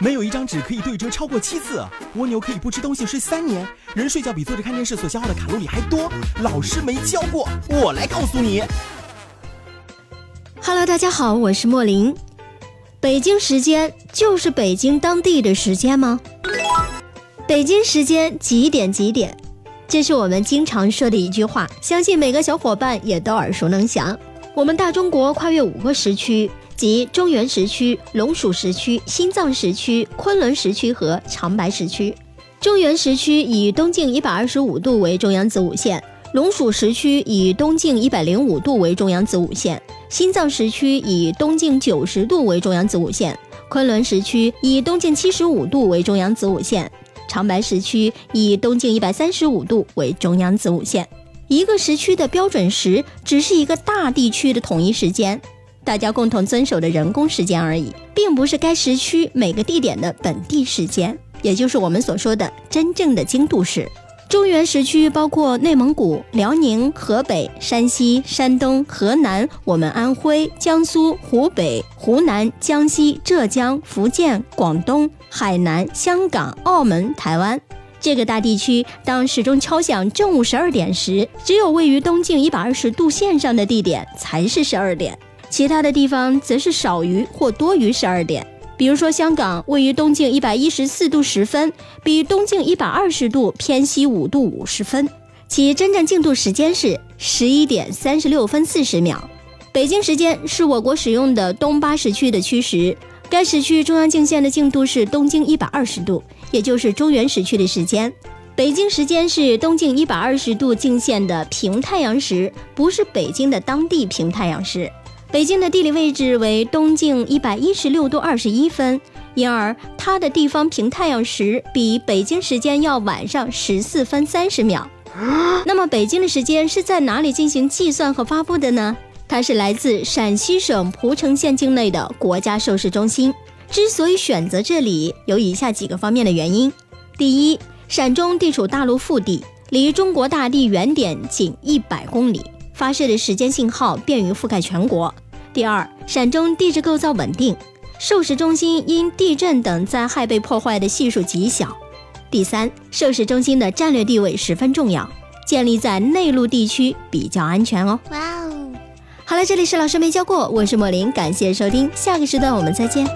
没有一张纸可以对折超过七次。蜗牛可以不吃东西睡三年。人睡觉比坐着看电视所消耗的卡路里还多。老师没教过，我来告诉你。Hello，大家好，我是莫林。北京时间就是北京当地的时间吗？北京时间几点几点？这是我们经常说的一句话，相信每个小伙伴也都耳熟能详。我们大中国跨越五个时区，即中原时区、龙属时区、新藏时区、昆仑时区和长白时区。中原时区以东经一百二十五度为中央子午线，龙属时区以东经一百零五度为中央子午线，新藏时区以东经九十度为中央子午线，昆仑时区以东经七十五度为中央子午线。长白时区以东经一百三十五度为中央子午线，一个时区的标准时只是一个大地区的统一时间，大家共同遵守的人工时间而已，并不是该时区每个地点的本地时间，也就是我们所说的真正的经度时。中原时区包括内蒙古、辽宁、河北、山西、山东、河南，我们安徽、江苏、湖北、湖南、江西、浙江、福建、广东、海南、香港、澳门、台湾这个大地区。当时钟敲响正午十二点时，只有位于东经一百二十度线上的地点才是十二点，其他的地方则是少于或多于十二点。比如说，香港位于东经一百一十四度十分，比东经一百二十度偏西五度五十分，其真正经度时间是十一点三十六分四十秒。北京时间是我国使用的东八时区的区时，该时区中央经线的经度是东经一百二十度，也就是中原时区的时间。北京时间是东经一百二十度经线的平太阳时，不是北京的当地平太阳时。北京的地理位置为东经一百一十六度二十一分，因而它的地方平太阳时比北京时间要晚上十四分三十秒。那么，北京的时间是在哪里进行计算和发布的呢？它是来自陕西省蒲城县境内的国家授时中心。之所以选择这里，有以下几个方面的原因：第一，陕中地处大陆腹地，离中国大地原点仅一百公里，发射的时间信号便于覆盖全国。第二，陕中地质构造稳定，授石中心因地震等灾害被破坏的系数极小。第三，授石中心的战略地位十分重要，建立在内陆地区比较安全哦。哇哦，好了，这里是老师没教过，我是莫林，感谢收听，下个时段我们再见。